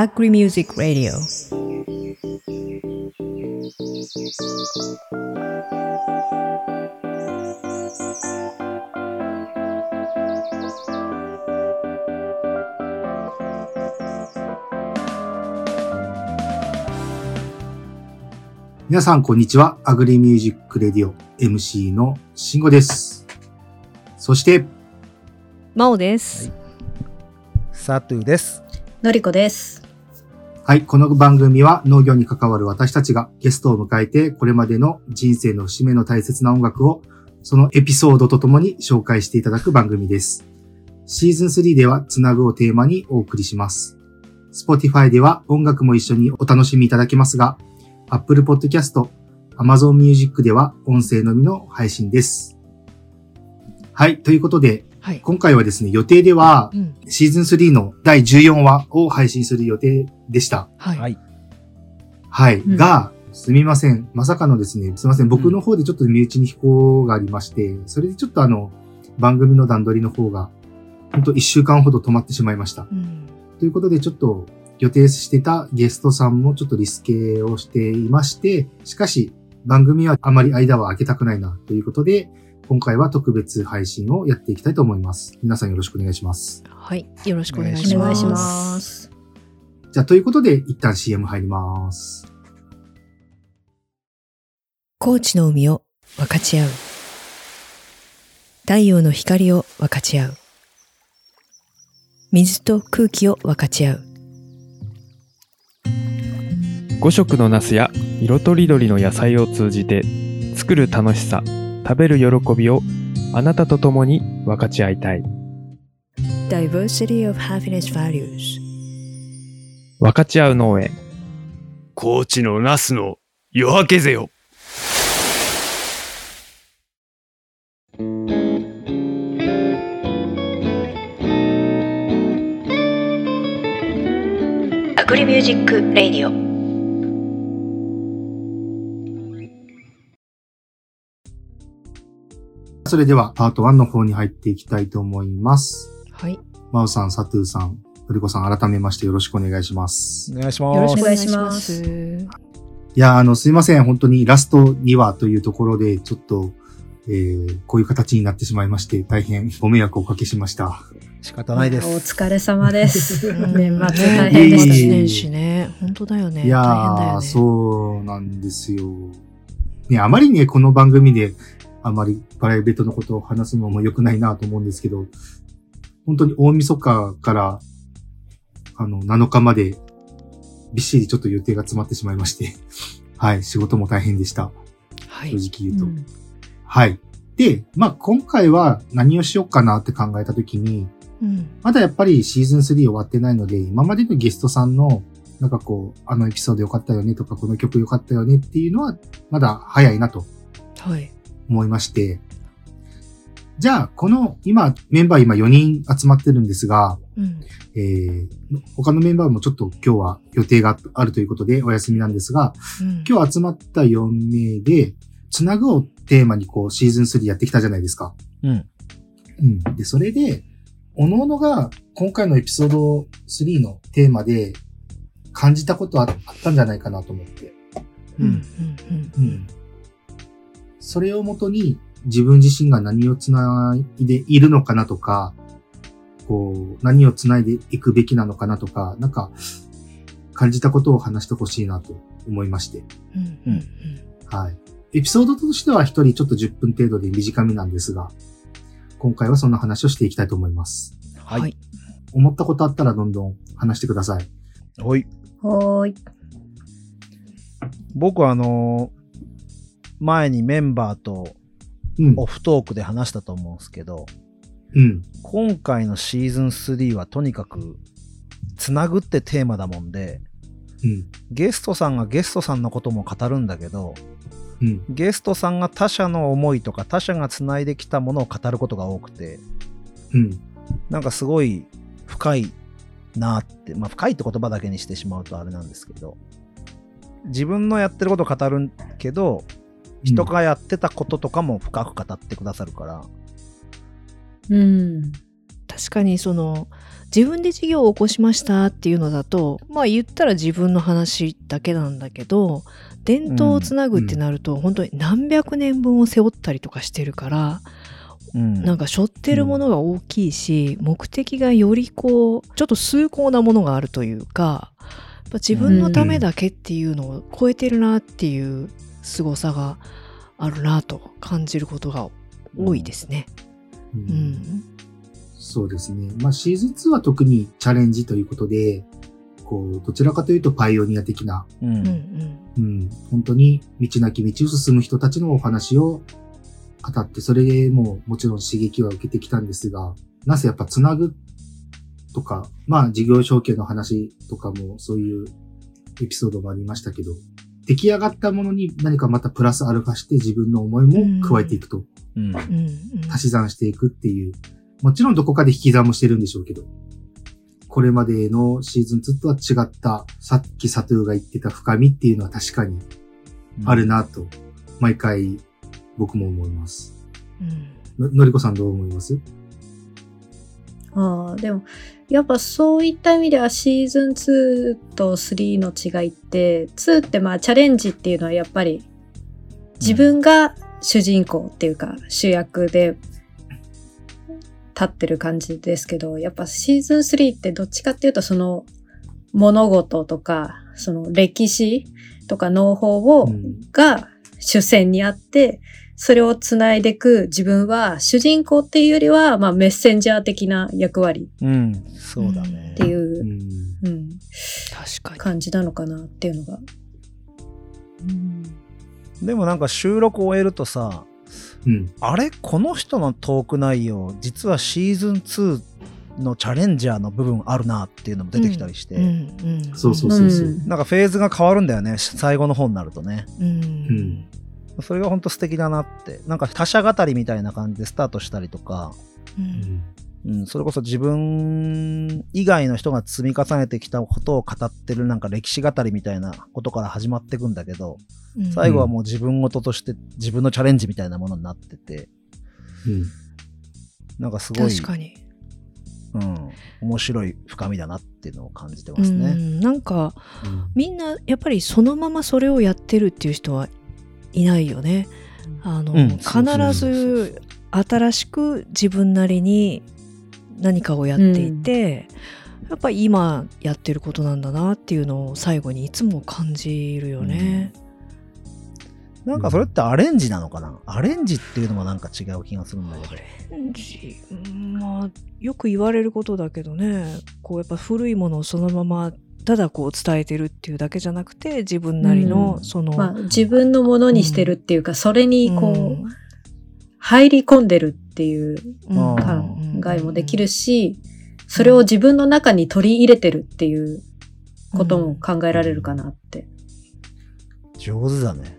Agri Music Radio 皆さん、こんにちは。アグリミュージックレディオ MC の慎吾です。そして、真央です、サトゥです。のりこです。はい、この番組は農業に関わる私たちがゲストを迎えて、これまでの人生の節目の大切な音楽を、そのエピソードとともに紹介していただく番組です。シーズン3では、つなぐをテーマにお送りします。Spotify では音楽も一緒にお楽しみいただけますが、Apple Podcast、Amazon Music では音声のみの配信です。はい、ということで、はい、今回はですね、予定では、うんシーズン3の第14話を配信する予定でした。はいはい。はい。うんが、すみません。まさかのですね、すみません。僕の方でちょっと身内に飛行がありまして、それでちょっとあの、番組の段取りの方が、ほんと1週間ほど止まってしまいました。うんということで、ちょっと予定してたゲストさんもちょっとリスケをしていまして、しかし、番組はあまり間は空けたくないな、ということで、今回は特別配信をやっていきたいと思います。皆さんよろしくお願いします。はいよろしくお願いおします願いします。じゃあ、ということで、一旦 CM 入ります。高知の海を分かち合う太陽の光を分かち合う水と空気を分かち合う5色のナスや色とりどりの野菜を通じて作る楽しさ食べる喜びをあなたと共に分かち合いたい Diversity of Happiness Values 分かち合う農園高知のナスの夜明けぜよ。Agri Music Radio。それでは、パート1の方に入っていきたいと思います。はいマオさん、サトゥーさん、ノリコさん、改めましてよろしくお願いします。お願いしよろます。しくお願いしまお願いしますすいや、あの、すいません。本当にラスト2話というところで、ちょっと、えー、こういう形になってしまいまして、大変ご迷惑をおかけしました。仕方ないでおす。疲れ様です。う ん年末ね大変でしたね。年始ね本当だよねいやー、大変だよねそうなんですよ。ね、あまりね、この番組で、あまりプライベートのことを話すのも良くないなと思うんですけど、本当に大晦日から、あの、7日まで、びっしりちょっと予定が詰まってしまいまして、はい、仕事も大変でした。はい正直言うと。うんはい。で、まあ、今回は何をしようかなって考えたときに、うんまだやっぱりシーズン3終わってないので、今までのゲストさんの、なんかこう、あのエピソード良かったよねとか、この曲良かったよねっていうのは、まだ早いなとはい思いまして、じゃあ、この、今、メンバー今4人集まってるんですが、うんえー、他のメンバーもちょっと今日は予定があるということでお休みなんですが、うん今日集まった4名で、つなぐをテーマにこう、シーズン3やってきたじゃないですか。うん。うん。で、それで、おのおのが今回のエピソード3のテーマで感じたことああったんじゃないかなと思って。うんうんうん。それをもとに自分自身が何をつないでいるのかなとか、こう、何をつないでいくべきなのかなとか、なんか、感じたことを話してほしいなと思いまして。うんうんはい。エピソードとしては一人ちょっと10分程度で短めなんですが、今回はそんな話をしていきたいと思います。はいはい思ったことあったらどんどん話してください。ほい。はーい。僕はあのー前にメンバーとうん。オフトークで話したと思うんですけど、うん。今回のシーズン3はとにかく、つなぐってテーマだもんで、うん。ゲストさんがゲストさんのことも語るんだけど、うん。ゲストさんが他者の思いとか他者がつないできたものを語ることが多くて、うん。なんかすごい深いなって、まあ深いって言葉だけにしてしまうとあれなんですけど、自分のやってることを語るけど、人がやってたこととかも深く語ってくださるから、うん。確かにその自分で事業を起こしましたっていうのだとまあ言ったら自分の話だけなんだけど伝統をつなぐってなると、本当に何百年分を背負ったりとかしてるから、うん。なんか背負ってるものが大きいし、目的がよりこうちょっと崇高なものがあるというかやっぱ自分のためだけっていうのを超えてるなっていう凄さがあるなと感じることが多いですね。ううんん。そうですね。まあシーズン2は特にチャレンジということで、こう、どちらかというとパイオニア的な、うんうんうんうん、本当に道なき道を進む人たちのお話を語って、それでももちろん刺激は受けてきたんですが、なぜやっぱつなぐとか、まあ事業承継の話とかもそういうエピソードもありましたけど、出来上がったものに何かまたプラスアルファして自分の思いも加えていくと、うん。足し算していくっていう、もちろんどこかで引き算もしてるんでしょうけど、これまでのシーズン2とは違った、さっきサトゥーが言ってた深みっていうのは確かにあるなと、毎回僕も思います。うん。ののりこさんどう思います？ああ、でも、やっぱそういった意味ではシーズン2と3の違いって、2ってまあチャレンジっていうのはやっぱり自分が主人公っていうか主役で立ってる感じですけど、やっぱシーズン3ってどっちかっていうとその物事とか、その歴史とか農法を、うん。が主戦にあって、それをつないでいく自分は主人公っていうよりは、まあメッセンジャー的な役割うん、そうだねって。いうう、んうん、確かに。感じなのかなっていうのが。うんでもなんか収録を終えるとさ、うん。あれ？この人のトーク内容、実はシーズン2のチャレンジャーの部分あるなっていうのも出てきたりして、うんうんそうそうそうそう。うんなんかフェーズが変わるんだよね、最後の方になるとね。うんうんそれが本当素敵だなって。なんか他者語りみたいな感じでスタートしたりとか、うんうん、それこそ自分以外の人が積み重ねてきたことを語ってるなんか歴史語りみたいなことから始まっていくんだけど、うん最後はもう自分事として自分のチャレンジみたいなものになってて、うん。なんかすごい、確かに。うん、面白い深みだなっていうのを感じてまうすね。んなんかうんみんなやっぱりそのままそれをやってるっていう人はいないよね。あの、うん必ず新しく自分なりに何かをやっていて、やっぱり今やってることなんだなっていうのを最後にいつも感じるよね。なんかそれってアレンジなのかな？アレンジっていうのもなんか違う気がするんだけど。うんまあよく言われることだけどねこうやっぱ古いものをそのままただこう伝えてるっていうだけじゃなくて自分なりのうん。その、まあ自分のものにしてるっていうか、それにこう、うん。入り込んでるっていううん。考えもできるし、それを自分の中に取り入れてるっていうことも考えられるかなって。上手だね。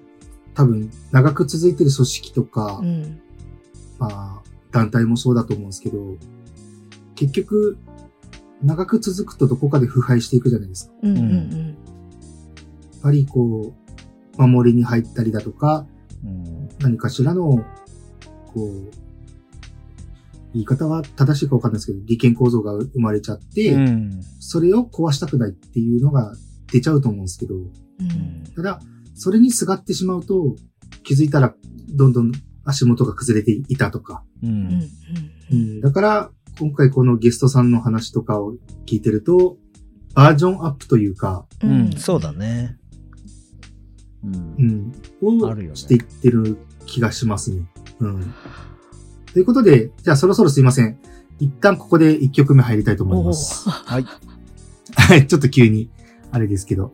多分、長く続いてる組織とかう、ん。まあ、団体もそうだと思うんですけど、結局、長く続くとどこかで腐敗していくじゃないですか。うんうんやっぱりこう、守りに入ったりだとか、うん。何かしらの、こう、言い方は正しいかわかんないですけど、利権構造が生まれちゃって、うん。それを壊したくないっていうのが出ちゃうと思うんですけど、うんうんただ、それにすがってしまうと、気づいたらどんどん足元が崩れていたとか。う。うんんうん、だから、今回このゲストさんの話とかを聞いてると、バージョンアップというか、うん。そうだね。うんう。ん、をしていってる気がしますね。うん。ということで、じゃあそろそろすいません。一旦ここで一曲目入りたいと思います。はい。はい、ちょっと急に、あれですけど。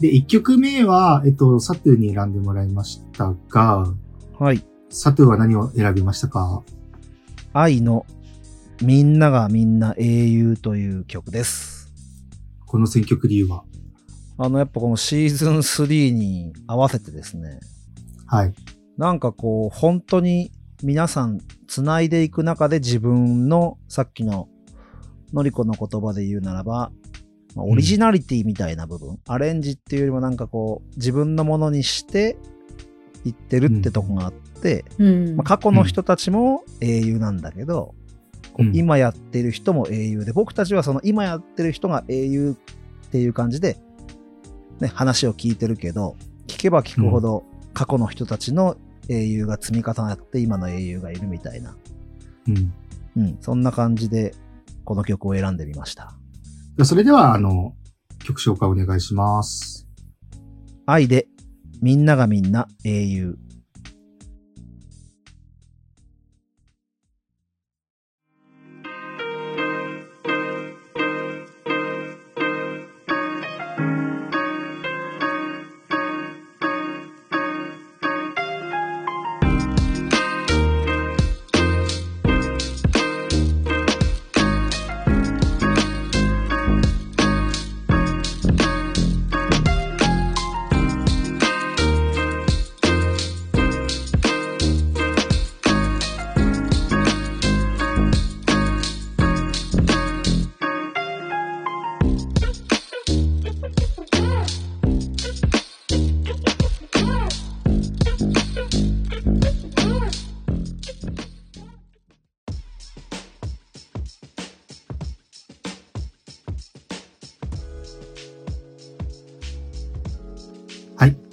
で、一曲目は、えっと、サトゥーに選んでもらいましたが、はい。サトゥーは何を選びましたか？愛のみんながみんな英雄という曲です。この選曲理由は？あの、やっぱこのシーズン3に合わせてですね、はい。なんかこう、本当に皆さん繋いでいく中で自分のさっきののりこの言葉で言うならば、まあオリジナリティみたいな部分、アレンジっていうよりもなんかこう、自分のものにしていってるってとこがあって、うん。まあ、過去の人たちも英雄なんだけど、うん今やってる人も英雄で、僕たちはその今やってる人が英雄っていう感じで、ね、話を聞いてるけど、聞けば聞くほど過去の人たちの英雄が積み重なって今の英雄がいるみたいな、うん。うん、そんな感じでこの曲を選んでみました。それでは、あの、曲紹介お願いします。愛でみんながみんな英雄。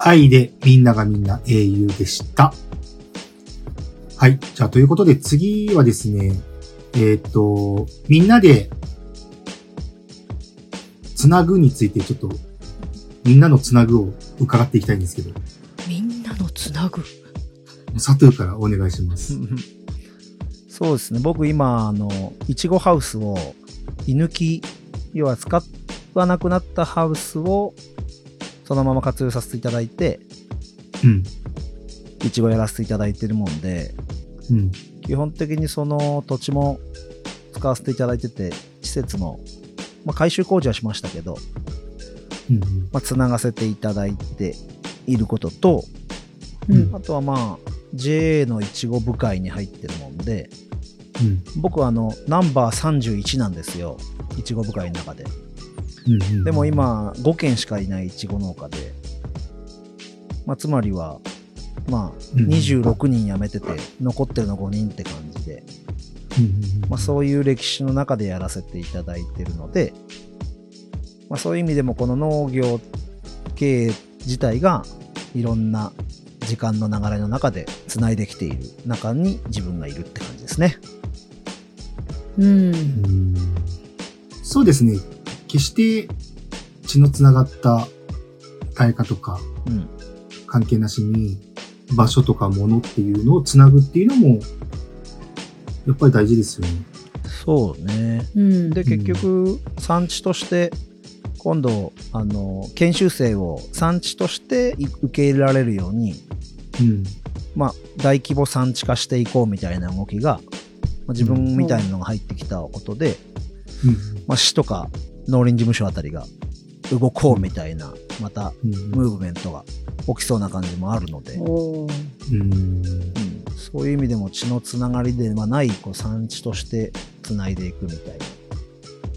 愛でみんながみんな英雄でした。はい。じゃあ、ということで次はですね、えっ、と、みんなで、つなぐについてちょっと、みんなのつなぐを伺っていきたいんですけど、みんなのつなぐ？佐藤からお願いします。そうですね。僕今、あの、いちごハウスを、居抜き、要は使わなくなったハウスを、そのまま活用させていただいて、うん。いちごやらせていただいてるもんで、うん。基本的にその土地も使わせていただいてて、施設も、まあ、改修工事はしましたけど、うん。まあ、つながせていただいていることと、うんあとはまあ、JA のいちご部会に入ってるもんで、うん。僕はあの、ナンバー31なんですよ。いちご部会の中で。うん。うん。でも、今、5軒しかいないいちご農家で、まあ、つまりは、まあ、うん26人辞めてて、残ってるの5人って感じで、うん。まあ、そういう歴史の中でやらせていただいてるので、まあ、そういう意味でもこの農業経営自体がいろんな時間の流れの中でつないできている中に自分がいるって感じですね。うん。うんそうですね。決して血のつながった対価とかうん。関係なしに場所とか物っていうのをつなぐっていうのもやっぱり大事ですよね。そうね。うん。で、結局、産地として、今度、あの、研修生を産地としてい受け入れられるように、うん。まあ、大規模産地化していこうみたいな動きが、まあ、自分みたいなのが入ってきたことで、うん。まあ、市とか農林事務所あたりが動こうみたいな、また、うん。ムーブメントが起きそうな感じもあるので、うん。うん、そういう意味でも血のつながりではないこう産地としてつないでいくみたい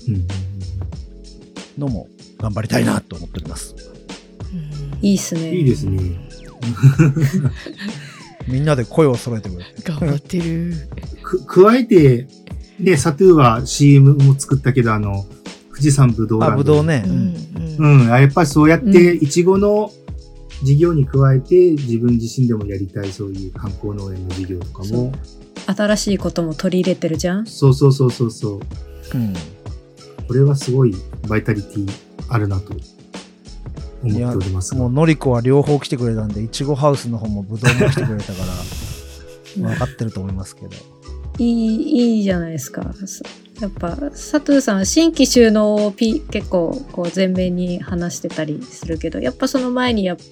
うん。なのも頑張りたいなと思っております。いいっすね。いいですね。みんなで声を揃えてくれて。頑張ってる。く、加えて、ね、サトゥーは CM も作ったけど、あの、富士山ぶどうあ、ドぶどうね。ううんん。うん、やっぱりそうやって、いちごの事業に加えて、自分自身でもやりたい、そういう観光農園の事業とかも、新しいことも取り入れてるじゃん？そうそうそうそうそう。うんこれはすごいバイタリティあるなと思っておりますがもう、のりこは両方来てくれたんで、いちごハウスの方もぶどうも来てくれたから、分かってると思いますけど。いい、いいじゃないですか。そやっぱ、佐藤さん、新規収納をピ結構、こう、前面に話してたりするけど、やっぱその前にやっぱ、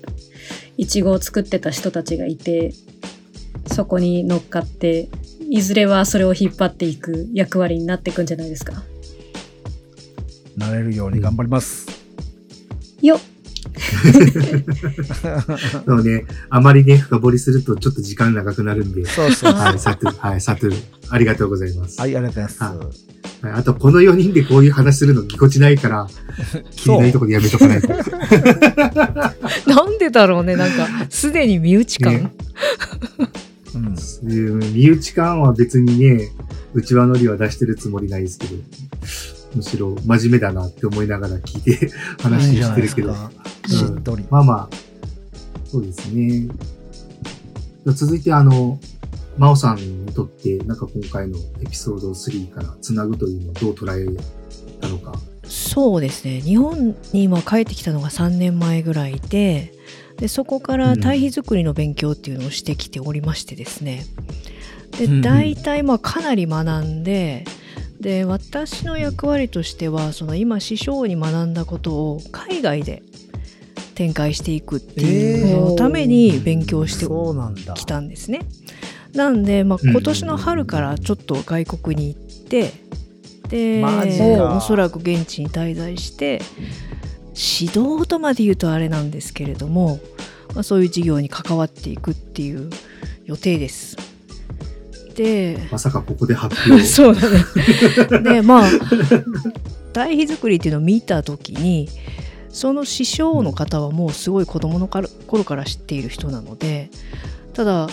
いちごを作ってた人たちがいて、そこに乗っかって、いずれはそれを引っ張っていく役割になっていくんじゃないですか。なれるように頑張ります。よっ そうね、あまりね、深掘りするとちょっと時間長くなるんで、そうそう。はい、サトゥ、はい、サトゥ、ありがとうございます。はい、ありがとうございはます。はいあと、この4人でこういう話するのぎこちないから、気にないところでやめとかないと。なんでだろうね、なんか、すでに身内感。ね うん。うん身内感は別にね、内輪のりは出してるつもりないですけど、むしろ真面目だなって思いながら聞いて話してるけど。か。しっとり。まあまあ、そうですね。続いて、あの、真央さんにとって、なんか今回のエピソード3からつなぐというのをどう捉えたのか。そうですね日本に今帰ってきたのが3年前ぐらいででそこから堆肥作りの勉強っていうのをしてきておりましてですねで大体まあかなり学んでで私の役割としてはその今師匠に学んだことを海外で展開していくっていうののために勉強してそうなんだ。きたんですね。なんで、まあ、うん今年の春からちょっと外国に行って、でおそらく現地に滞在して指導とまで言うとあれなんですけれども、まあ、そういう事業に関わっていくっていう予定です。でまさかここで発表。そうだね。でまあ堆肥作りっていうのを見た時にその師匠の方はもうすごい子供のから頃から知っている人なのでただうん。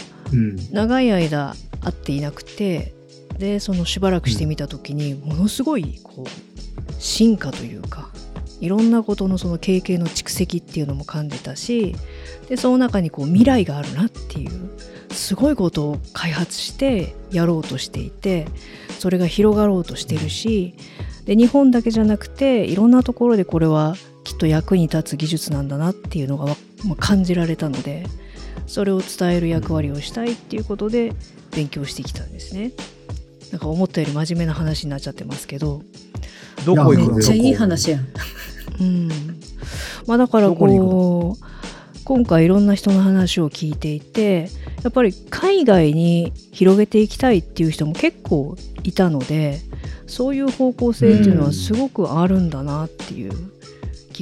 長い間会っていなくてでそのしばらくしてみた時にものすごいこう進化というかいろんなことのその経験の蓄積っていうのも感じたしでその中にこう未来があるなっていうすごいことを開発してやろうとしていてそれが広がろうとしてるしで日本だけじゃなくていろんなところでこれはきっと役に立つ技術なんだなっていうのが感じられたのでそれを伝える役割をしたいっていうことで勉強してきたんですね。なんか思ったより真面目な話になっちゃってますけど、どこ行くの？めっちゃいい話やん。うん、まあだからこう今回いろんな人の話を聞いていてやっぱり海外に広げていきたいっていう人も結構いたのでそういう方向性っていうのはすごくあるんだなっていう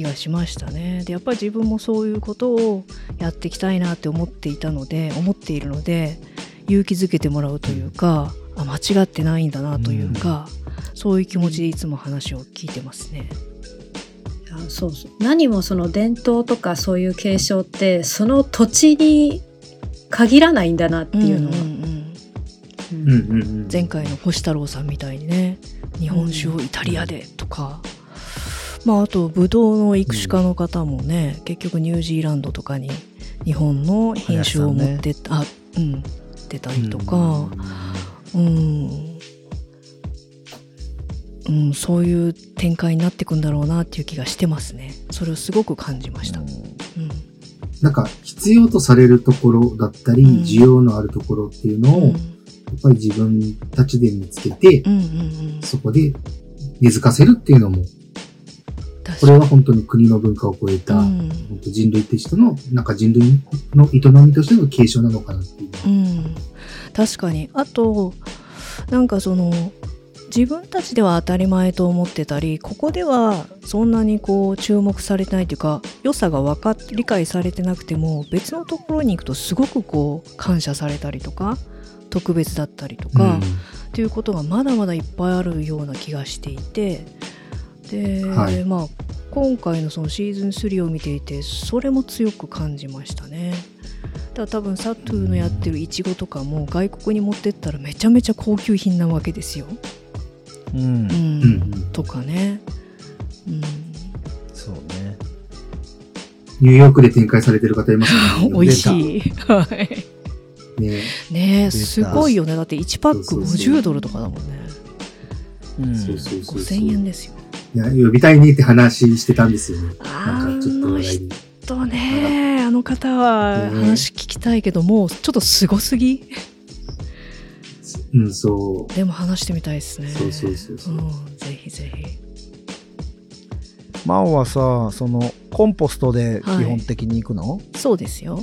気がしましたね。でやっぱり自分もそういうことをやっていきたいなって思っていたので思っているので勇気づけてもらうというかあ間違ってないんだなというか、そういう気持ちでいつも話を聞いてますね。いやそうそう何もその伝統とかそういう継承ってその土地に限らないんだなっていうのは、んんうんうんうんうんうん。前回の星太郎さんみたいにね日本酒をイタリアでとか、まああとブドウの育種家の方もね、結局ニュージーランドとかに日本の品種を持ってあうん出たりとかうん、うん、そういう展開になっていくんだろうなっていう気がしてますね。それをすごく感じました、うん。なんか必要とされるところだったり、うん。需要のあるところっていうのを、うん。やっぱり自分たちで見つけて、うんうんうん。そこで根付かせるっていうのも、これは本当に国の文化を超えた、うん。本当人類としての、なんか人類の営みとしての継承なのかなっていう。うん、確かに。あとなんかその自分たちでは当たり前と思ってたりここではそんなにこう注目されてないというか良さが分かっ理解されてなくても別のところに行くとすごくこう感謝されたりとか特別だったりとか、っていうことがまだまだいっぱいあるような気がしていてで、はいまあ今回のそのシーズン3を見ていてそれも強く感じましたね。だから多分サトゥーのやってるイチゴとかも外国に持ってったらめちゃめちゃ高級品なわけですよ。うんう。んうんうんとかね。うん、そうね。ニューヨークで展開されてる方いますよね。美味しい。はい。ね。ねえすごいよねだって1パックそうそうそう50ドルとかだもんねうんそうそうそうそう。5000円ですよいや、呼びたいねって話してたんですよなんかちょっとの話題に。人ねあの方はね。話聞きたいけどもうちょっとすごすぎ？うん、そでも話してみたいですね。そうそうそうそう。うんぜひぜひ。マオはさ、その、コンポストで基本的に行くの、そうですよ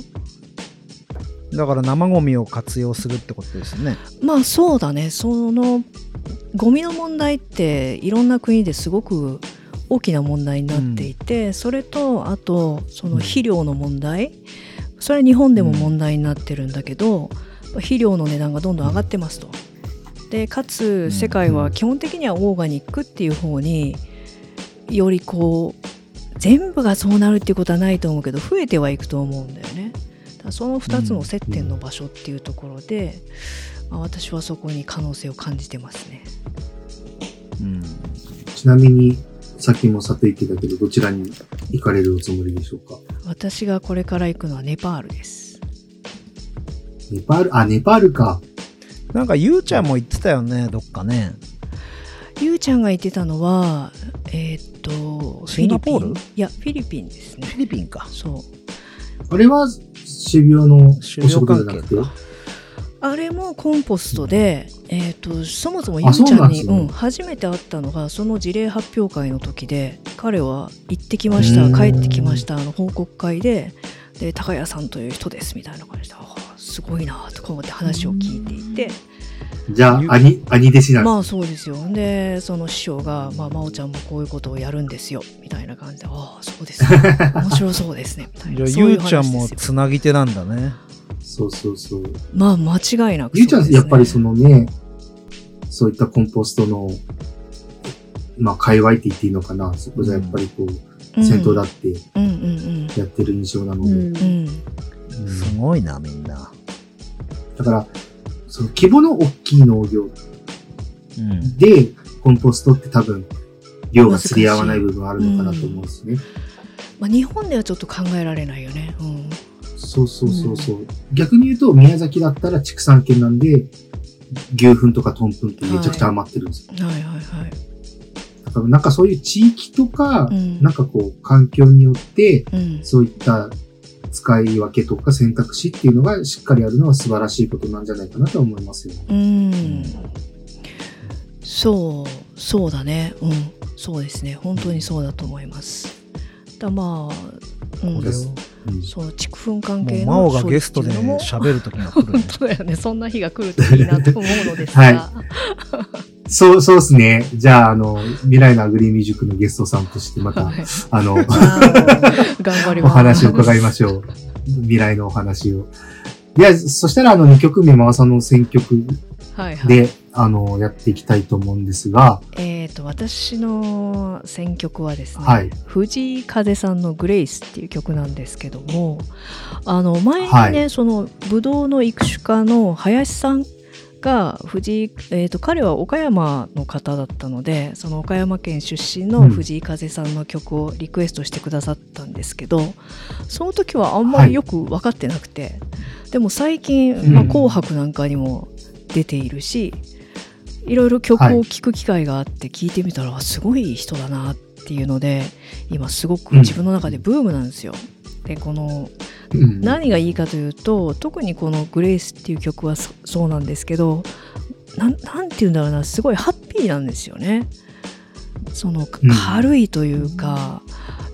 だから生ゴミを活用するってことですよね。まあそうだねそのゴミの問題っていろんな国ですごく大きな問題になっていて、それとあとその肥料の問題それは日本でも問題になってるんだけど、肥料の値段がどんどん上がってますと。でかつ世界は基本的にはオーガニックっていう方によりこう全部がそうなるっていうことはないと思うけど増えてはいくと思うんだよね。その2つの接点の場所っていうところで、まあ、私はそこに可能性を感じてますね。うん。ちなみに、さっきもさっと言ってたけど、どちらに行かれるおつもりでしょうか？私がこれから行くのはネパールです。ネパール、あ、ネパールか。なんか、ゆうちゃんも言ってたよね、どっかね。ゆうちゃんが言ってたのは、えーっと、シンガポール？フィリピンいや、フィリピンですねフ。ィリピンか。そう。あれは、修行のお仕修行関係事じゃなくて？か。あれもコンポストで、えー、とそもそもあゆうちゃんにねうん、初めて会ったのがその事例発表会の時で彼は行ってきましうん。た帰ってきましたあの報告会でで高谷さんという人ですみたいな感じですごいなとか思って話を聞いていてじゃあ、兄、兄弟子なんですまあそうですよ。でその師匠が「まあ、真央ちゃんもこういうことをやるんですよ」みたいな感じで「ああそうですね。面白そうですね」みたいじゃあ、ゆうちゃんもつなぎ手なんだね。そうそうそう。まあ間違いなくゆうちゃん、やっぱりそのね、そういったコンポストの、まあ、界隈って言っていいのかな。そこじゃやっぱりこう、先頭だってうんうんうん。やってる印象なので。うんうんうん。すごいな、みんな。だから、その規模の大きい農業うん。で、コンポストって多分、量が釣り合わない部分あるのかなと思うんですね。まあ、日本ではちょっと考えられないよね。うん。そうそうそうそう。逆に言うと、宮崎だったら畜産圏なんで、牛糞とかトンプンってめちゃくちゃ余ってるんですよ。はいはいはい。だからなんかそういう地域とか、うんなんかこう、環境によって、うん。そういった使い分けとか選択肢っていうのがしっかりあるのは素晴らしいことなんじゃないかなと思いますよ。うん。そう、そうだね。うん。そうですね。本当にそうだと思います。だまあ、うん。うんそう、畜粉関係もう、の真央がゲストで喋るときが来るね本。当だよね。そんな日が来るといいなと思うのですが。はいそう、そうですね。じゃあ、あの、未来のアグリミュージックのゲストさんとしてまた、はいあの、頑張ります。お話を伺いましょう。未来のお話を。いや、そしたら、あの、2曲目、マーさんの選曲はいはい。で、あの、やっていきたいと思うんですが、えっ、と、私の選曲はですね、はい藤井風さんのグレイスっていう曲なんですけども、あの、前にね、はいその、ブドウの育種家の林さんが、藤井、えっ、と、彼は岡山の方だったので、その岡山県出身の藤井風さんの曲をリクエストしてくださったんですけど、その時はあんまりよく分かってなくて、でも最近、まあ、うん紅白なんかにも出ているし、いろいろ曲を聴く機会があって聞いてみたら、あすごい人だなっていうので今すごく自分の中でブームなんですよ。でこのうん何がいいかというと特にこの「グレイスっていう曲はそそうなんですけどなんなんて言うんだろうなすごいハッピーなんですよね。そのうん軽いというか、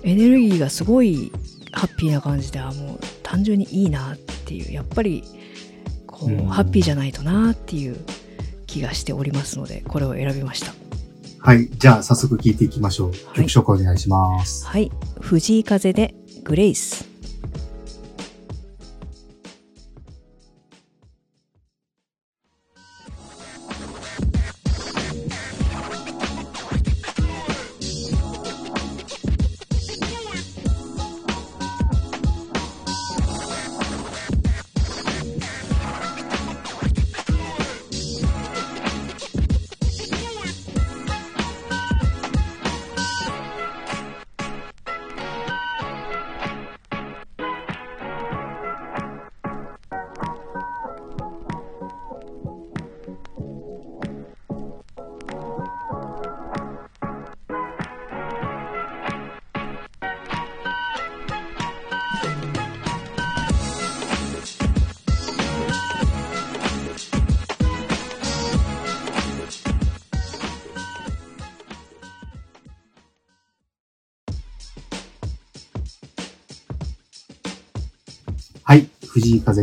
エネルギーがすごいハッピーな感じであもう単純にいいなっていうやっぱりこう、うんハッピーじゃないとなっていう気がしておりますのでこれを選びました。はい。じゃあ、早速聞いていきましょう。はい曲紹介お願いします。はい藤井風でグ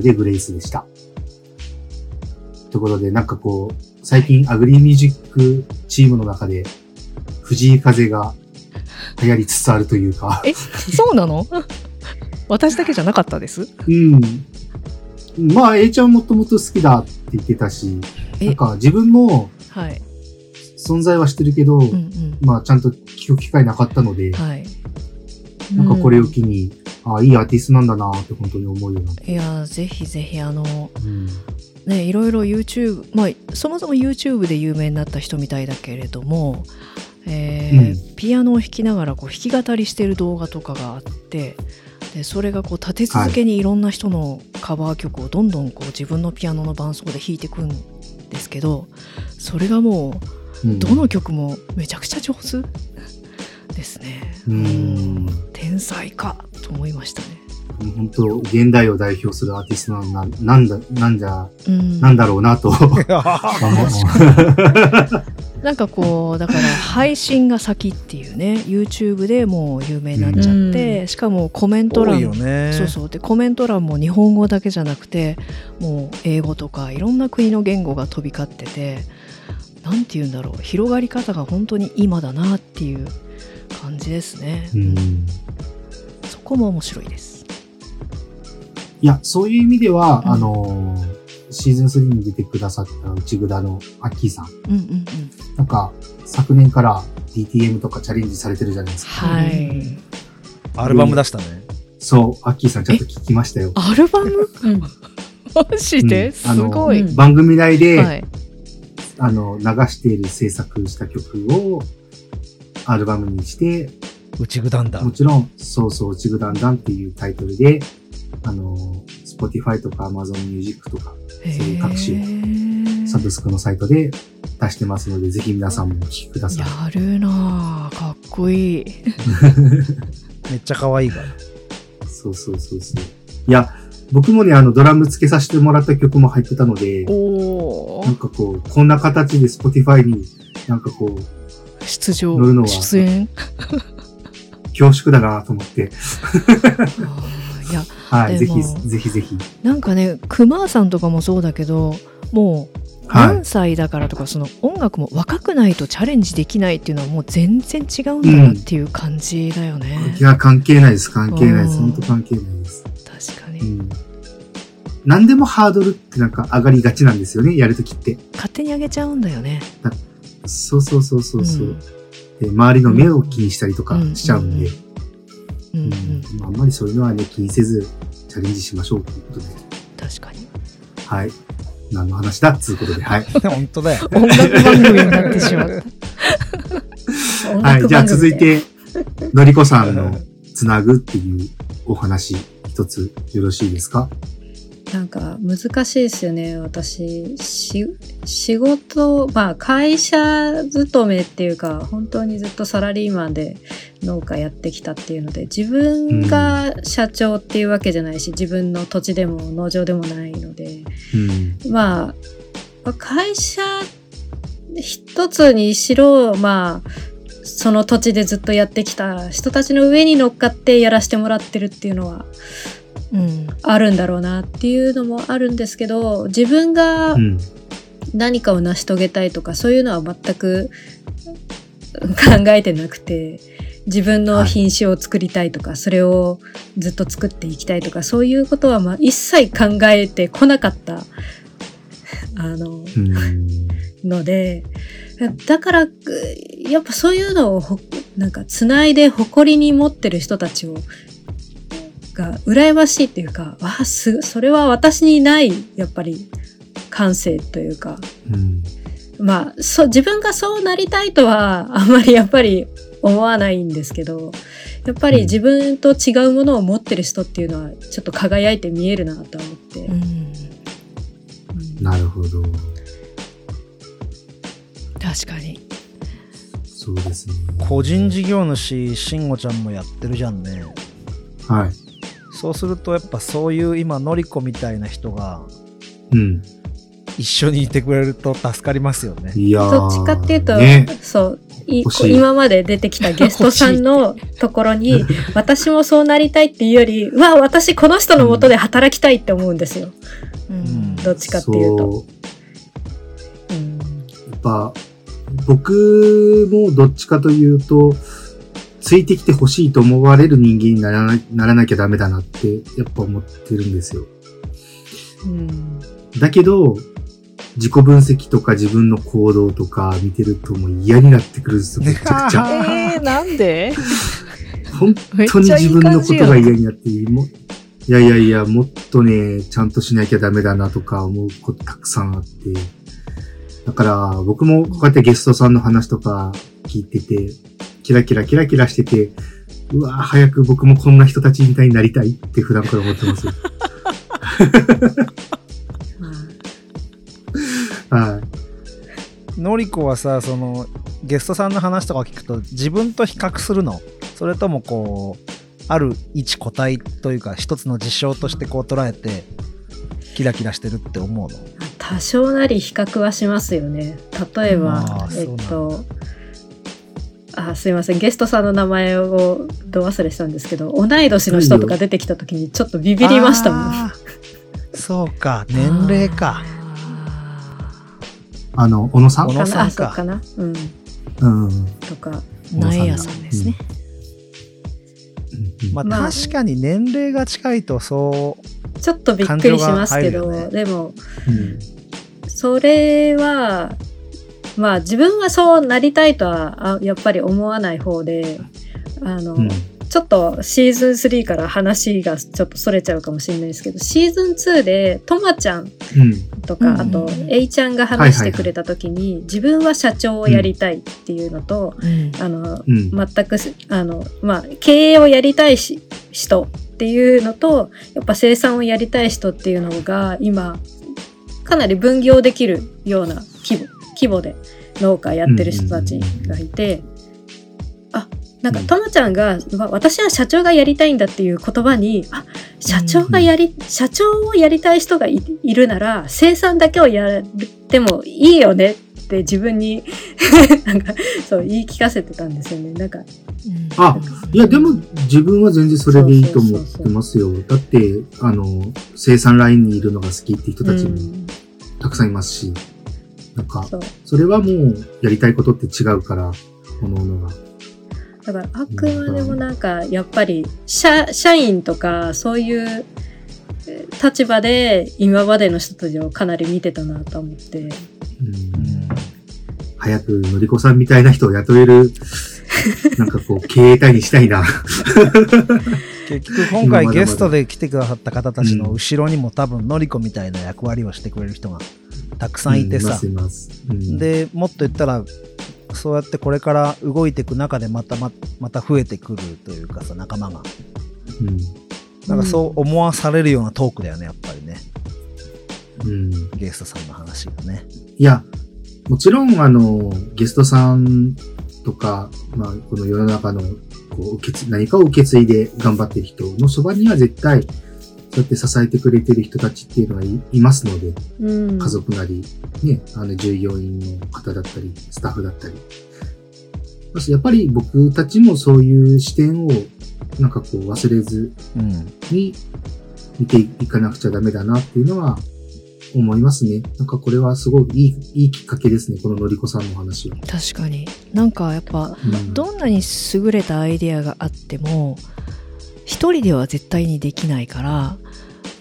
で Grace でした。とことで、なんかこう、最近 Agri Music チームの中で、藤井風が流行りつつあるというか、えそうなの？私だけじゃなかったです？うん。まあ、A ちゃんもともと好きだって言ってたし、えなんか自分もはい。存在はしてるけど、うんうん。まあ、ちゃんと聞く機会なかったので、はい。なんかこれを機にあいいアーティストなんだなって本当に思うような。いやぜひぜひあのうん。ねいろいろ YouTube まあそもそも YouTube で有名になった人みたいだけれども、えーピアノを弾きながらこう弾き語りしてる動画とかがあってでそれがこう立て続けにいろんな人のカバー曲をどんどんこう自分のピアノの伴奏で弾いていくんですけどそれがもうんうどの曲もめちゃくちゃ上手ですね。うん。天才かと思いましたね。本当、現代を代表するアーティストななんだ、なんじゃ、うんなんだろうなと。なんかこうだから配信が先っていうね YouTube でもう有名になっちゃって、うんしかもコメント多欄ね。そうそうでコメント欄も日本語だけじゃなくてもう英語とかいろんな国の言語が飛び交っててなんて言うんだろう広がり方が本当に今だなっていう感じですね、うん。そこも面白いですいや、そういう意味では、うんあのーシーズン3に出てくださった内ぐだのアッキーさん。うんうんうんなんか、昨年から DTM とかチャレンジされてるじゃないですか。はいアルバム出したね。そう、アッキーさんちょっと聞きましたよ。アルバム？うん。マジで、うんすごい、番組内で、はいあの、流している制作した曲をアルバムにして、内ぐだんだも。ちろん、そうそう、ちぐだんだんっていうタイトルで、あの、Spotify とか Amazon Music とか、そういう各種サブスクのサイトで出してますので、ぜひ皆さんもお聴きください。やるなあかっこいい めっちゃ可愛いから。そうそうそうそう。いや、僕もね、あの、ドラム付けさせてもらった曲も入ってたので、おなんかこう、こんな形で Spotify になんかこう、出場出演恐縮だなと思って、いやはい、ぜひ、ぜひぜひ。なんかね熊さんとかもそうだけどもうはい何歳だからとか、その音楽も若くないとチャレンジできないっていうのはもう全然違うんだなっていう感じだよねい、や、関係ないです、関係ないです。うん本当関係ないです。確かに、うん。何でもハードルってなんか上がりがちなんですよね、やるときって。勝手に上げちゃうんだよねそうそうそうそうそう、うんで。周りの目を気にしたりとかしちゃうんで、ああんまりそういうのはね、気にせずチャレンジしましょうということで。確かにはい。何の話だっつうことで、はい。本当だよ。音楽番組になってしまった はい。じゃあ続いて。て、のりこさんのつなぐっていうお話、一つよろしいですか？なんか難しいですよね。私、し仕事、まあ会社勤めっていうか、本当にずっとサラリーマンで農家やってきたっていうので、自分が社長っていうわけじゃないし、自分の土地でも農場でもないので、うん。まあ、会社一つにしろ、まあ、その土地でずっとやってきた人たちの上に乗っかってやらせてもらってるっていうのはうんあるんだろうなっていうのもあるんですけど、自分がうん。何かを成し遂げたいとか、そういうのは全く考えてなくて、自分の品種を作りたいとか、それをずっと作っていきたいとか、そういうことはまあ一切考えてこなかった、あの、うん。ので、だから、ぐやっぱそういうのをほ、なんか、つないで誇りに持ってる人たちを、が、羨ましいっていうか、わあ、す、それは私にない、やっぱり、感性というか、うん。まあ、そう、自分がそうなりたいとは、あんまりやっぱり思わないんですけど、やっぱり自分と違うものを持ってる人っていうのは、ちょっと輝いて見えるなと思って。うんうんなるほど。確かにそうですね。個人事業主、慎吾ちゃんもやってるじゃんね。はい。そうするとやっぱそういう今、のりこみたいな人がうん。一緒にいてくれると助かりますよね。いやーどっちかっていうと、ね。そう今まで出てきたゲストさんのところに私もそうなりたいっていうよりうわ私この人のもとで働きたいって思うんですよ、うんどっちかっていうと。そううんやっぱ、僕もどっちかというと、ついてきてほしいと思われる人間にならなならなきゃダメだなって、やっぱ思ってるんですよ。うんだけど、自己分析とか自分の行動とか見てるともう嫌になってくるんですよ、めちゃくちゃ。えー、なんで？本当に自分のことが嫌になって、もういやいやいや、もっとね、ちゃんとしなきゃダメだなとか思うことたくさんあって。だから、僕もこうやってゲストさんの話とか聞いてて、キラキラキラキラしてて、うわぁ、早く僕もこんな人たちみたいになりたいって普段から思ってます。はい。のりこはさそのゲストさんの話とか聞くと自分と比較するの？それともこうある一個体というか一つの事象としてこう捉えてキラキラしてるって思うの？多少なり比較はしますよね。例えばえっと、あ、すいません。ゲストさんの名前をど忘れしたんですけど、同い年の人とか出てきた時にちょっとビビりましたもん。そうか年齢かあの、小野さん？小野かなあ、さんかかなうん。うん。とか。苗屋さんですね。まあ、まあ確かに年齢が近いとそちょっとびっくりしますけど、感情が入るでも、うんそれは、まあ自分はそうなりたいとはあやっぱり思わない方で、あの、うん。ちょっとシーズン3から話がちょっとそれちゃうかもしれないですけど、シーズン2でトマちゃんうん。とか、うんあと、エイちゃんが話してくれた時に、自分は社長をやりたいっていうのと、うん。あの、うん。全くす、あの、まあ、経営をやりたいし人っていうのと、やっぱ生産をやりたい人っていうのが、今、かなり分業できるような規模、規模で農家やってる人たちがいて、あ、なんか、うん。ともちゃんが、わ私は社長がやりたいんだっていう言葉に、あ、社長がやり、社長をやりたい人がいいるなら、生産だけをやってもいいよねって自分に、なんか、そう言い聞かせてたんですよね。なんか、あ、いや、でも自分は全然それでいいと思ってますよ。だって、あの、生産ラインにいるのが好きって人たちもうん。たくさんいますし、なんか、それはもうやりたいことって違うから、各々が。だから、あくまでもなんか、やっぱり、社、社員とか、そういうえー立場で、今までの人たちをかなり見てたなと思って。うんう、早くのりこさんみたいな人を雇える、なんかこう、経営体にしたいな。結局今回ゲストで来てくださった方たちの後ろにも多分のりこみたいな役割をしてくれる人がたくさんいてさ。うん、でもっと言ったらそうやってこれから動いていく中でまたままた増えてくるというかさ仲間が。うん、なんかそう思わされるようなトークだよねやっぱりね。うん。ゲストさんの話がね。いや、もちろん、あの、ゲストさんとか、まあ、この世の中の、こう、受け継何かを受け継いで頑張ってる人のそばには絶対、そうやって支えてくれてる人たちっていうのはいいますので、うん。家族なり、ね、あの、従業員の方だったり、スタッフだったり。やっぱり僕たちもそういう視点を、なんかこう、忘れずうんに見ていかなくちゃダメだなっていうのは思いますね。なんかこれはすごいいい、いいきっかけですね。こののりこさんの話は。確かになんかやっぱうんどんなに優れたアイデアがあっても一人では絶対にできないから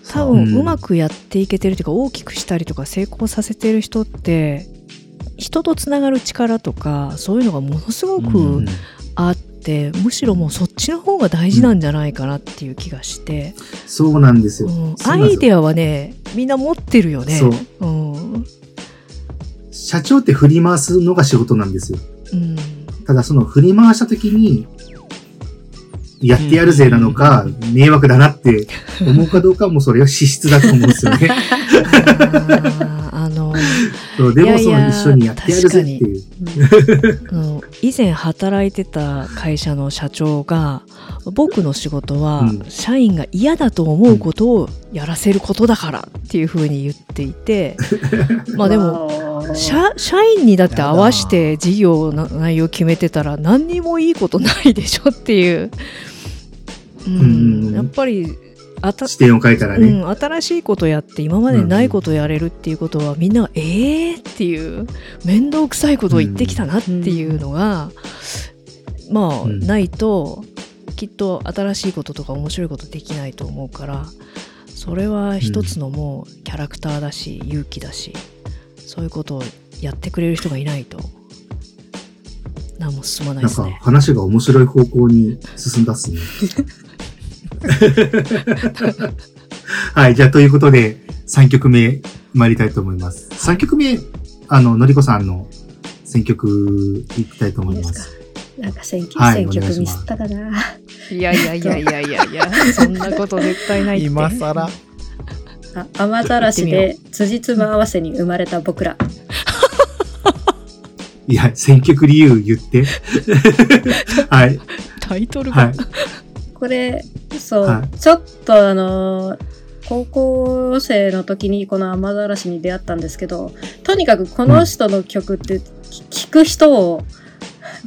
多分うまくやっていけてるというか大きくしたりとか成功させてる人って人とつながる力とかそういうのがものすごうくうん。あって、むしろもうそっちの方が大事なんじゃないかなっていう気がして、そうなんですよ。うん。アイデアはねみんな持ってるよね。そう。うん。社長って振り回すのが仕事なんですよ。うん。ただその振り回した時に、やってやるぜなのか、迷惑だなって思うかどうかもそれは資質だと思うんですよね。あのそうでもそいやいやの一緒にやってやるぜっていう。以前働いてた会社の社長が僕の仕事はうん。社員が嫌だと思うことをやらせることだからっていうふうに言っていて まあでもも社社員にだって合わせて事業の内容決めてたら何にもいいことないでしょっていう、うんうんやっぱり視点を変えたらね。うん、新しいことやって今までないことやれるっていうことはみんなが「えー!」っていう面倒くさいことを言ってきたなっていうのが、まあ、うんないときっと新しいこととか面白いことできないと思うからそれは一つのもうキャラクターだし勇気だしそういうことをやってくれる人がいないと何も進まないなんかですね。話が面白い方向に進んだっすね。はい、じゃあということで、3曲目参りたいと思います。3曲目、あの、のりこさんの選曲いきたいと思います。なんか選曲、はい選曲ミスったかな。いやいやいやいやいやいや、そんなこと絶対ないって。今更あ雨ざらしで辻褄合わせに生まれた僕ら。いや、選曲理由言って。はい、タイトルが、はい。これ、そう、はちょっとあのー高校生の時にこの雨ざらしに出会ったんですけど、とにかくこの人の曲ってき聞く人を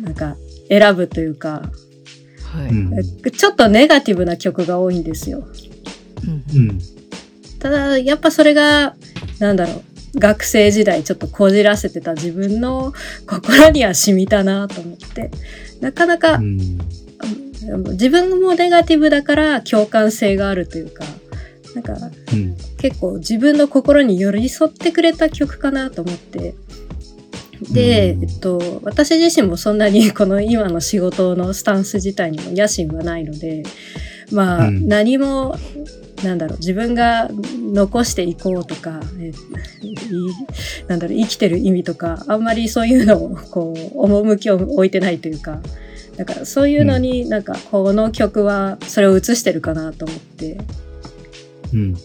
なんか選ぶというか、はいうん。ちょっとネガティブな曲が多いんですよ。うんうん。ただ、やっぱそれが、なんだろう、学生時代ちょっとこじらせてた自分の心には染みたなと思って、なかなか、うん。自分もネガティブだから共感性があるというか、なんかうん。結構自分の心に寄り添ってくれた曲かなと思って。で、うんえっと、私自身もそんなに この今の仕事のスタンス自体にも野心はないので、まあ、うん何も、なんだろう、自分が残していこうとか、え いなんだろう、生きてる意味とか、あんまりそういうのを、こう、趣を置いてないというか、だからそういうのになんか、この曲はそれを映してるかなと思って、うん。うん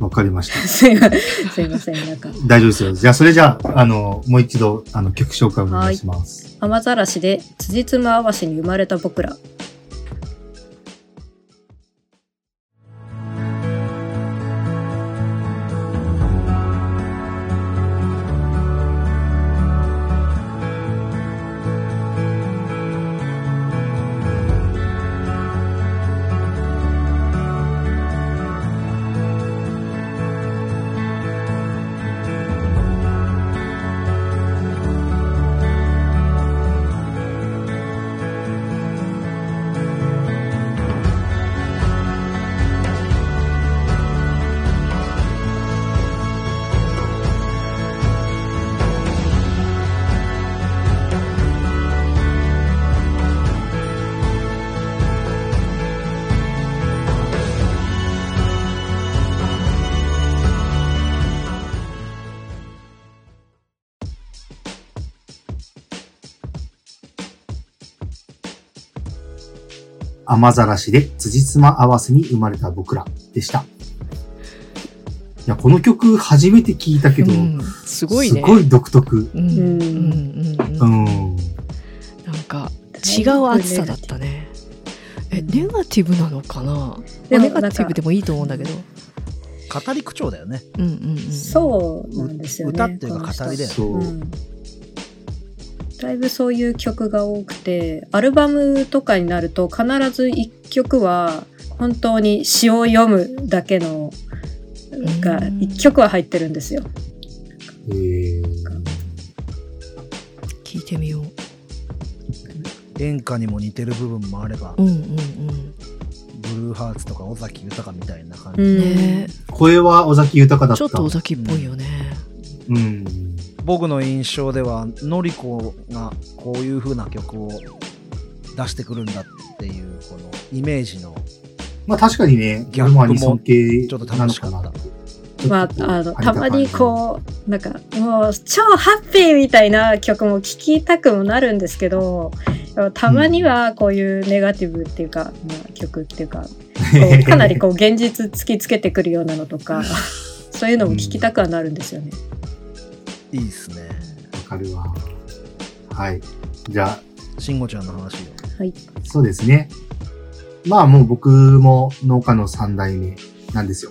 わかりました。すいません、すいません、なんか。大丈夫ですよ。じゃあ、それじゃあ、あの、もう一度、あの、曲紹介お願いします。雨ざらしで辻褄合わせに生まれた僕ら。雨ざらしで辻褄合わせに生まれた僕らでした。いや、この曲初めて聞いたけど、うんすごいね。すごい独特。うんう。なんか違う暑さだったね。え、ネガティブなのかな？でもネガティブでもいいと思うんだけど。語り口調だよね。うんうんうん。そうなんですよね。歌っていうか語りだよね。だいぶそういう曲が多くて、アルバムとかになると必ず一曲は本当に詩を読むだけのがうん一曲は入ってるんですよ。えー、聞いてみよう。演歌にも似てる部分もあれば、うんうんうん。ブルーハーツとか尾崎豊みたいな感じ。うんね声は尾崎豊だった。ちょっと尾崎っぽいよね。うん。僕の印象では、のりこがこういう風な曲を出してくるんだっていう、このイメージの、まあ確かにね、ギャッちょっとなのかな楽しかった。まあ、あの、たまにう。こう、なんか、もう、超ハッピーみたいな曲も聴きたくもなるんですけど、たまにはこういうネガティブっていうか、まあ、曲っていうか、かなりこう現実突きつけてくるようなのとか、そういうのも聞きたくはなるんですよね。いいっすね。わかるわ。はい。じゃあ、慎吾ちゃんの話を。そうですね。まあもう僕も農家の三代目なんですよ。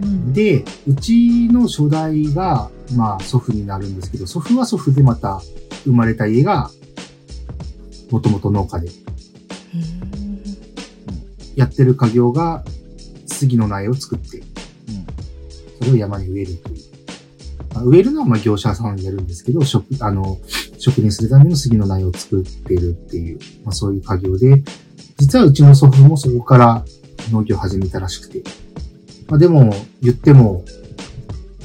うんで、うちの初代が、まあ祖父になるんですけど、祖父は祖父でまた生まれた家が、もともと農家でうんやってる家業が杉の苗を作って、うん。それを山に植えるという。まあ、植えるのはまあ業者さんやるんですけど、職、あの、職人するための杉の苗を作ってるっていう、まあそういう家業で、実はうちの祖父もそこから農業を始めたらしくて。まあでも、言っても、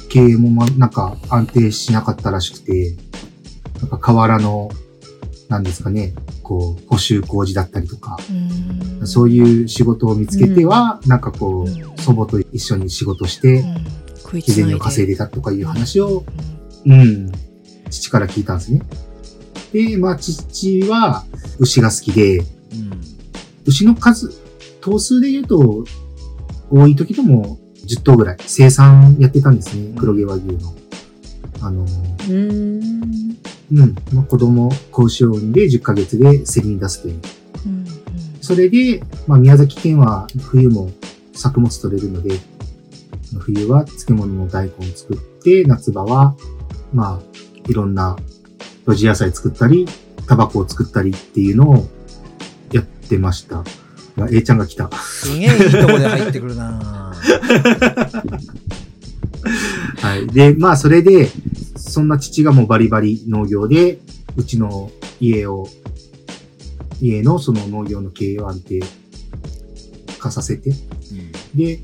経営もまあなんか安定しなかったらしくて、なんか河原のなんですかね、こう、補修工事だったりとか、うん。そういう仕事を見つけては、なんかこう、うん。祖母と一緒に仕事しうて、ん食い日つないで銭を稼いでたとかいう話を、うんうん、父から聞いたんですね。で、まあ、父は牛が好きで、うん。牛の数、頭数で言うと、多い時でも10頭ぐらい生産やってたんですね、黒毛和牛の。あの、うーん。うん、まあ、子供、子牛を産んで10ヶ月で競りに出すという。うんそれで、まあ、宮崎県は冬も作物取れるので、冬は漬物の大根を作って、夏場は、まあ、いろんな露地野菜作ったり、タバコを作ったりっていうのをやってました。まあ、A ちゃんが来た。すげえいいとこで入ってくるな はい。で、まあ、それで、そんな父がもうバリバリ農業で、うちの家を、家のその農業の経営を安定化させて、で、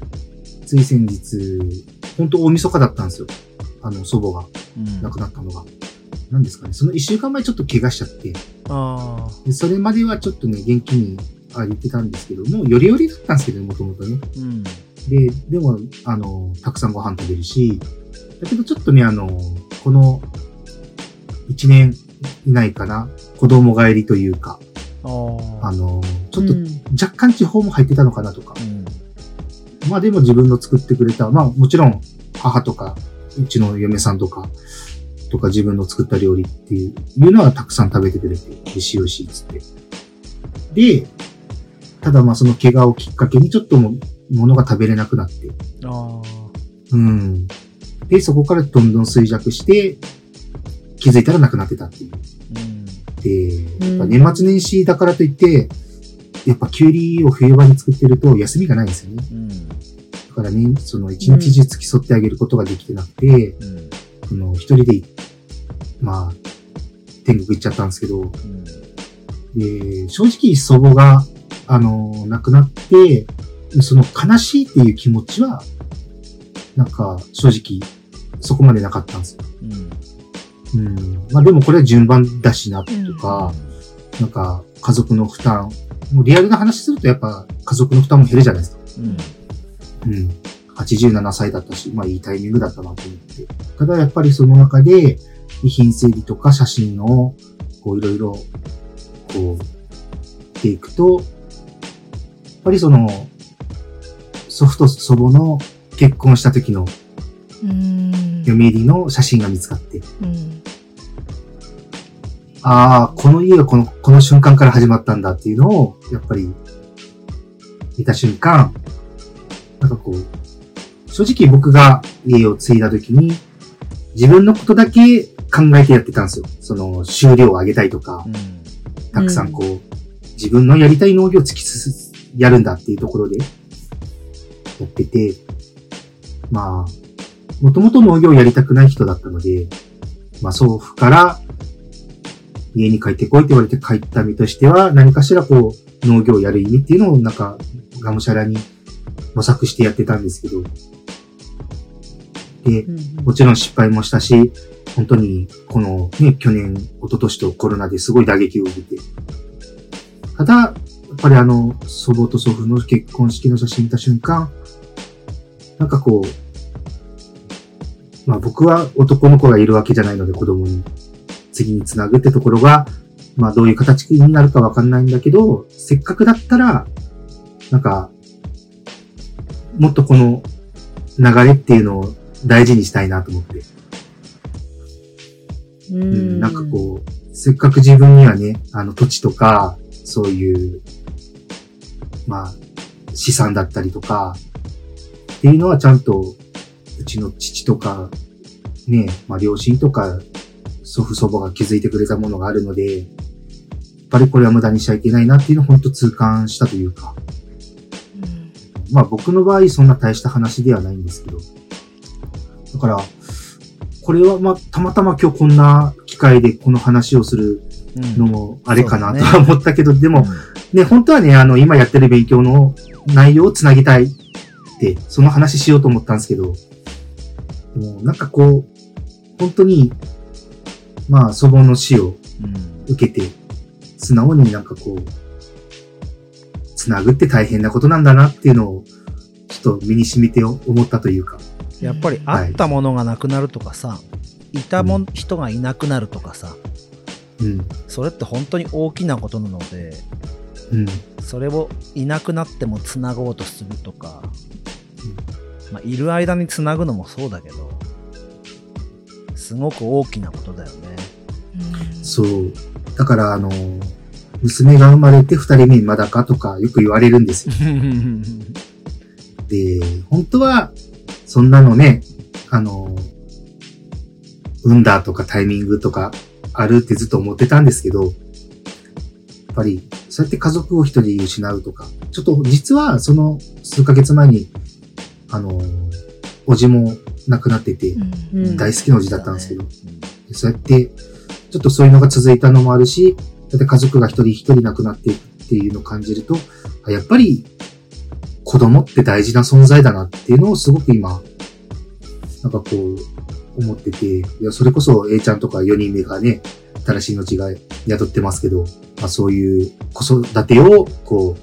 つい先日、本当大晦日だったんですよ。あの、祖母がうん亡くなったのが。何ですかね。その一週間前ちょっと怪我しちゃって、あでそれまではちょっとね、元気に歩いてたんですけども、よりよりだったんですけどね、もともとね。ーうん。で、でも、あの、たくさんご飯食べるし、だけどちょっとね、あの、この、一年以内かな、子供帰りというか、あの、ちょっとうん若干地方も入ってたのかなとか、うん。まあでも自分の作ってくれた、まあもちろん母とか、うちの嫁さんとか、とか自分の作った料理っていういうのはたくさん食べてくれて、美味しい美味しいっつって。で、ただまあその怪我をきっかけにちょっとも物が食べれなくなって、ああ。うん。で、そこからどんどん衰弱して、気づいたら亡くなってたっていう。うん。で、うんやっぱ年末年始だからといって、やっぱキュウリを冬場に作ってると休みがないんですよね。うん。だからね、その一日中付き添ってあげることができてなくて、うん。その一人で、まあ、天国行っちゃったんですけど、うん。で、正直祖母が、あの、亡くなって、その悲しいっていう気持ちは、なんか正直そこまでなかったんですよ。うん。うん。まあでもこれは順番だしなとか、なんか家族の負担、もうリアルな話するとやっぱ家族の負担も減るじゃないですか。うん。うん。87歳だったし、まあいいタイミングだったなと思って。ただやっぱりその中で遺品整理とか写真をこういろいろこうしていくと、やっぱりその祖父と祖母の結婚した時のうん嫁入りの写真が見つかって、うんああ、この家はこの、この瞬間から始まったんだっていうのを、やっぱり、見た瞬間、なんかこう、正直僕が家を継いだ時に、自分のことだけ考えてやってたんですよ。その、収量を上げたいとかう、ん。たくさんこう、自分のやりたい農業を突き進やるんだっていうところで、やってて、まあ、もともと農業をやりたくない人だったので、まあ祖父から家に帰ってこいって言われて帰った身としては、何かしらこう、農業をやる意味っていうのをなんか、がむしゃらに模索してやってたんですけど、で、もちろん失敗もしたし、本当にこのね、去年、一昨年とコロナですごい打撃を受けて。ただ、やっぱりあの、祖母と祖父の結婚式の写真見た瞬間、なんかこう、まあ僕は男の子がいるわけじゃないので子供に次につなぐってところが、まあどういう形になるかわかんないんだけど、せっかくだったら、なんか、もっとこの流れっていうのを大事にしたいなと思って。ううん、なんかこう、せっかく自分にはね、あの土地とか、そういう、まあ、資産だったりとか、っていうのはちゃんと、うちの父とか、ね、まあ両親とか、祖父祖母が築いてくれたものがあるので、やっぱりこれは無駄にしちゃいけないなっていうのを本当痛感したというか、まあ僕の場合そんな大した話ではないんですけど、だから、これはまあたまたま今日こんな機会でこの話をするうん。のもあれかなとは思ったけど、でもね、本当はね、あの今やってる勉強の内容をつなぎたいって、その話しようと思ったんですけど、でもなんかこう、本当に、まあ祖母の死をうん。受けて、素直になんかこう、つなぐって大変なことなんだなっていうのを、ちょっと身に染みて思ったというか。やっぱりあったものがなくなるとかさ、いたもん人がいなくなるとかさ、うん。それって本当に大きなことなので、うん。それをいなくなってもつなごうとするとか、まあ、いる間につなぐのもそうだけど、すごく大きなことだよね。そう。だから、あの、娘が生まれて二人目まだかとかよく言われるんですよ。で、本当は、そんなのね、あの、産んだとかタイミングとかあるってずっと思ってたんですけど、やっぱり、そうやって家族を一人失うとか、ちょっと実はその数ヶ月前に、あの、おじも亡くなってて、うん。大好きなおじだったんですけど、そうやって、ちょっとそういうのが続いたのもあるし、だって家族が一人一人亡くなっていくっていうのを感じると、やっぱり子供って大事な存在だなっていうのをすごく今、なんかこう、思ってて、いや、それこそ A ちゃんとか4人目がね、新しい命が宿ってますけど、まあそういう子育てを、こ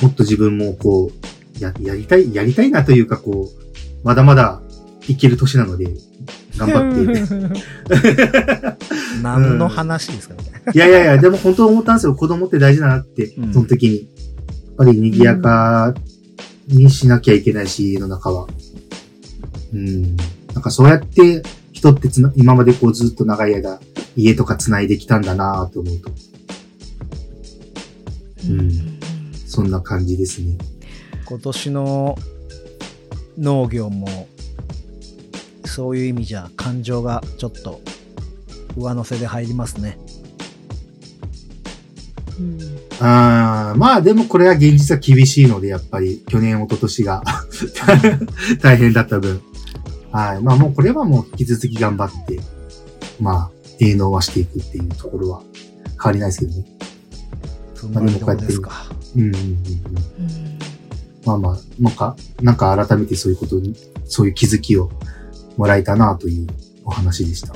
う、もっと自分もこう、や、やりたい、やりたいなというかこう、まだまだいける年なので、頑張って。何の話ですか？ね。いやいやいや、でも本当思ったんですよ。子供って大事だなって、うんその時に。やっぱり賑やかにしなきゃいけないし、家の中は。うん。なんかそうやって人ってつな今までこうずっと長い間家とか繋いできたんだなと思うと、うんそんな感じですね。今年の農業も、そういう意味じゃ感情がちょっと上乗せで入りますね。うんあーまあでもこれは現実は厳しいので、やっぱり去年、一昨年が 大変だった分。はい。まあもうこれはもう引き続き頑張って、まあ、営農はしていくっていうところは変わりないですけどね。ふんばりどころですか。うんうんうんうん。まあまあ、なんか、なんか改めてそういうことに、そういう気づきをもらえたなというお話でした。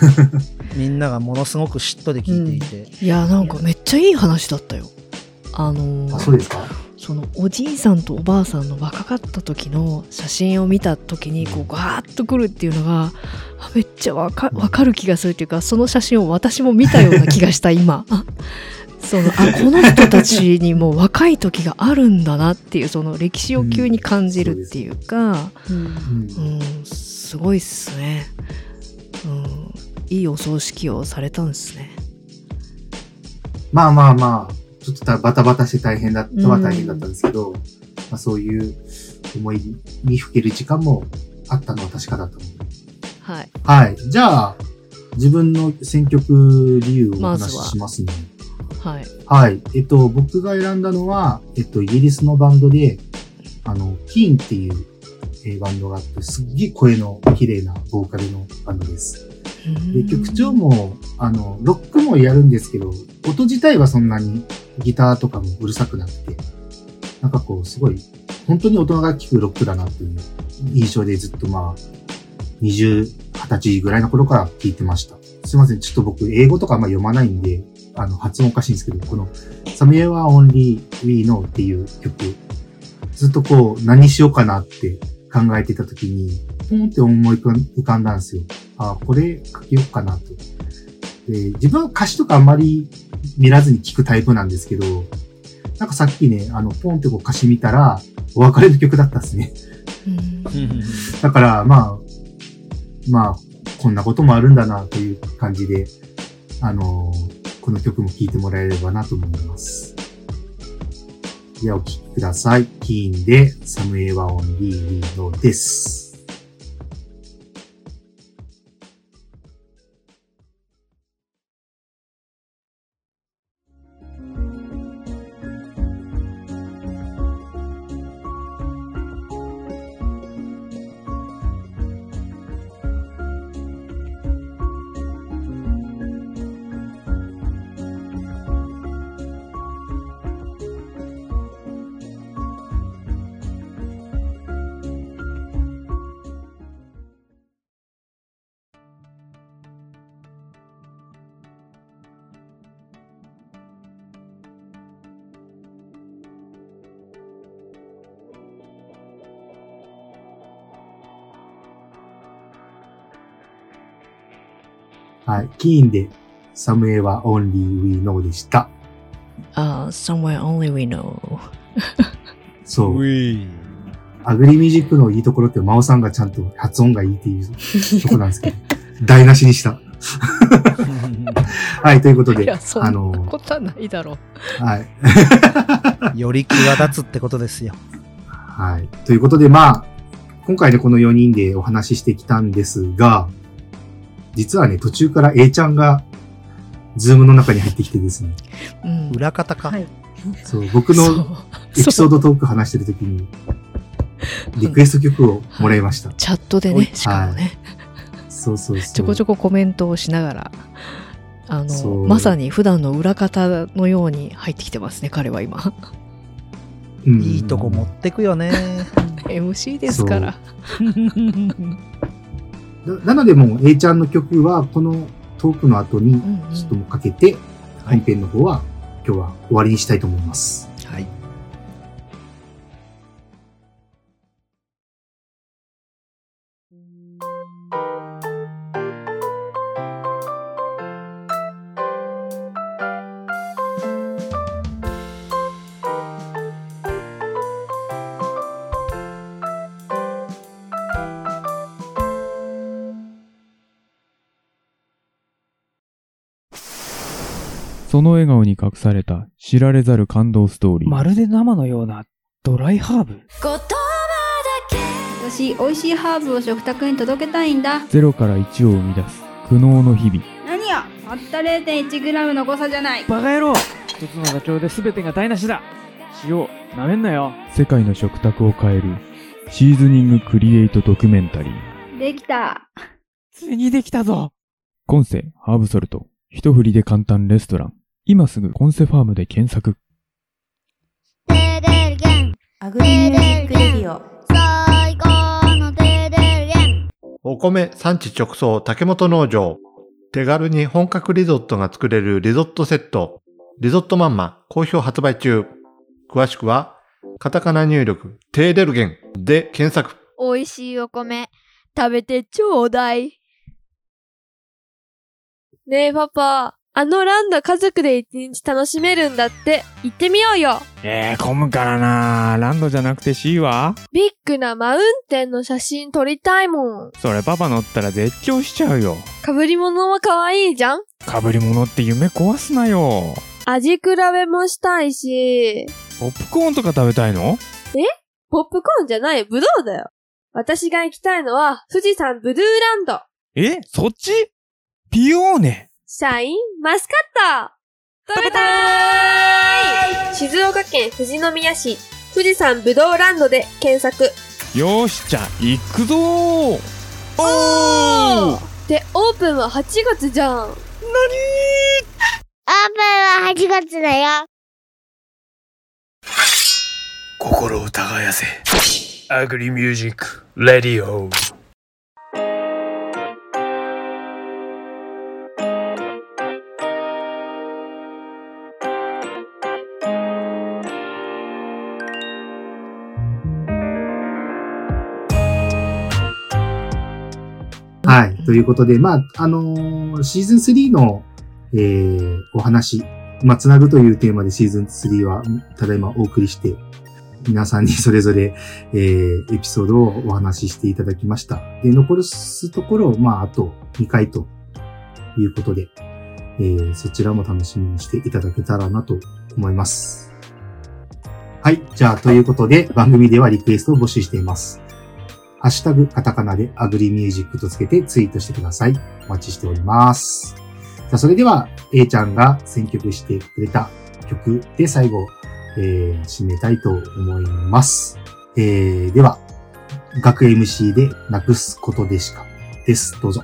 みんながものすごくしっとり聞いていて、いやなんかめっちゃいい話だったよ。あのーあ、そうですか？そのおじいさんとおばあさんの若かった時の写真を見た時にこうガーッとくるっていうのがあめっちゃわかわかる気がするっていうかその写真を私も見たような気がした今。あそのあこの人たちにも若い時があるんだなっていうその歴史を急に感じるっていうか、うんうんうん、すごいっすね、うん、いいお葬式をされたんですねまあまあまあ、ちょっとたバタバタして大変だったは大変だったんですけど、まあそういう思いにふける時間もあったのは確かだと思う。はいはい。じゃあ、自分の選曲理由をお話ししますね。はいはい。えっと、僕が選んだのは、えっと、イギリスのバンドで、あの、キーンっていう、えーバンドがあって、すっげえ声の綺麗なボーカルのバンドです。で、曲調も、あの、ロックもやるんですけど、音自体はそんなにギターとかもうるさくなくて、なんかこう、すごい、本当に大人が聴くロックだなっていう印象でずっとまあ、20、20歳ぐらいの頃から聴いてました。すいません、ちょっと僕、英語とかあんま読まないんで、あの、発音おかしいんですけど、この、Somewhere Only We Know っていう曲、ずっとこう、何しようかなって考えてた時に、ポンって思い浮かんだんですよ。あ、これ書けようかなと。で、自分は歌詞とかあんまり見らずに聞くタイプなんですけど、なんかさっきね、あの、ポンってこう歌詞見たら、お別れの曲だったんですね。うんだから、まあ、まあ、こんなこともあるんだなという感じで、あのこの曲も聴いてもらえればなと思います。ではお聴きください。キーンで、サムエワオンリーリードです。はい。キーンで、Somewhere Only We Know でした。あ、somewhere only we know. そう。い。アグリミュージックのいいところって、真央さんがちゃんと発音がいいっていうところなんですけど、台無しにした。はい、ということでいや、、そことはないだろう。はい。より際立つってことですよ。はい。ということで、まあ、今回ね、この4人でお話ししてきたんですが、実はね、途中から A ちゃんが、 Zoom の中に入ってきてですね、うん。裏方か。はいそう、僕のエピソードトーク話してる時に、リクエスト曲をもらいました。チャットでね、しかもね、そうそうそう。ちょこちょこコメントをしながら、あの、まさに普段の裏方のように入ってきてますね、彼は今。うんいいとこ持ってくよね。MC ですから。ななのでもう A ちゃんの曲は、このトークの後に、ちょっともうかけて、はい本編の方は、今日は終わりにしたいと思います。その笑顔に隠された知られざる感動ストーリー。まるで生のようなドライハーブ？私美味しいハーブを食卓に届けたいんだゼロから1を生み出す苦悩の日々。何や？たった 0.1g の誤差じゃないバカ野郎一つのダチョウで全てが台無しだ塩なめんなよ世界の食卓を変えるシーズニングクリエイトドキュメンタリー。できたついにできたぞコンセハーブソルト。一振りで簡単レストラン。今すぐコンセファームで検索。 Agri Music Radio 最高のデデリエンお米産地直送竹本農場。手軽に本格リゾットが作れるリゾットセット。リゾットマンマ好評発売中。詳しくは、カタカナ入力、テーデルゲンで検索。美味しいお米食べてちょうだいねえパパあのランド家族で一日楽しめるんだって。行ってみようよ。えー、混むからな。ランドじゃなくて C は？ビッグなマウンテンの写真撮りたいもん。それパパ乗ったら絶叫しちゃうよ。かぶり物は可愛いじゃん？かぶり物って夢壊すなよ。味比べもしたいし。ポップコーンとか食べたいの？ポップコーンじゃない？ブドウだよ。私が行きたいのは富士山ブルーランド。え？そっち？ピオーネシャインマスカット。食べたーい。静岡県富士宮市。富士山ぶどうランドで検索。よーし、じゃあ、行くぞー。おー。でオープンは8月じゃん。オープンは8月だよ。心を耕せ。アグリミュージック、レディオ。はい。ということで、まあ、あのーシーズン3の、えー、お話、まあ、つなぐというテーマでシーズン3は、ただいまお送りして、皆さんにそれぞれ、えー、エピソードをお話ししていただきました。で、残すところ、まあ、あと2回ということで、えー、そちらも楽しみにしていただけたらなと思います。はい。じゃあ、ということで、番組ではリクエストを募集しています。ハッシュタグ、カタカナでアグリミュージックとつけてツイートしてください。お待ちしております。さあ、それでは、A ちゃんが選曲してくれた曲で最後、えー、締めたいと思います。えー、では、学 MC でなくすことでしかです。どうぞ。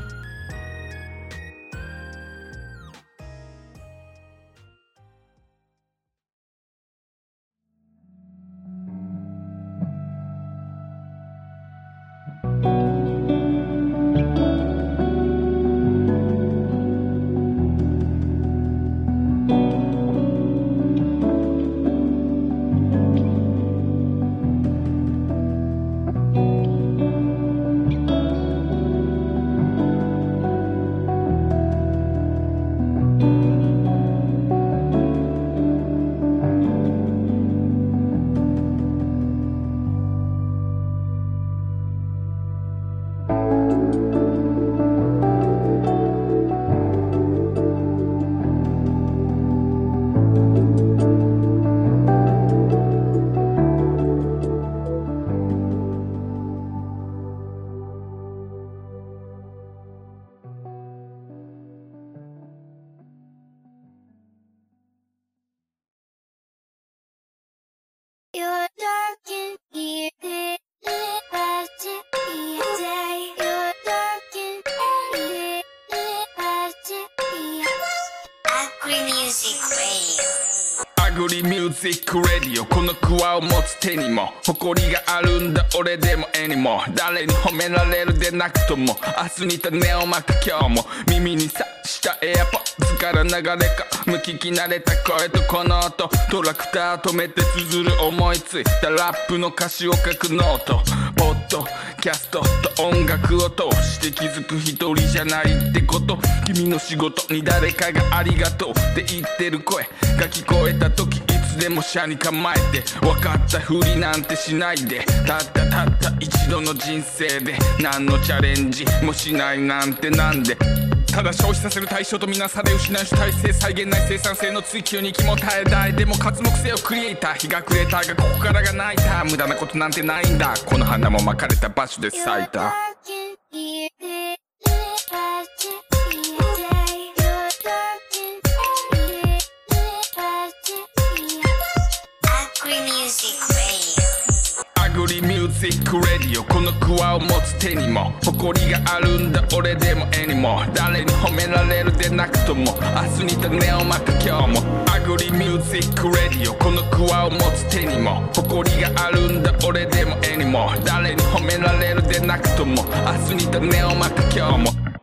クレディオ。このクワを持つ手にも誇りがあるんだ俺でも絵にも誰に褒められるでなくとも明日に種をまく今日も。耳にさしたエアポッズから流れか無聞き慣れた声とこの音。トラクター止めて綴る思いついた。ラップの歌詞を書くノート。ポッドキャストと音楽を通して気づく一人じゃないってこと。君の仕事に誰かがありがとうって言ってる声。が聞こえた時でも車に構えて分かったふりなんてしないでたったたった一度の人生で何のチャレンジもしないなんてなんでただ消費させる対象とみなされ失う主体性再現ない生産性の追求に気も耐えたいでも活目性をクリエイター日が暮れたがここからが泣いた無駄なことなんてないんだこの花も巻かれた場所で咲いたアグリミュージックレディオこのクワを持つ手にも誇りがあるんだ俺でも絵にも誰に褒められるでなくとも明日に種をまく今日も。アグリミュージックレディオこのクワを持つ手にも誇りがあるんだ俺でも絵にも誰に褒められるでなくとも明日に種をまく今日も。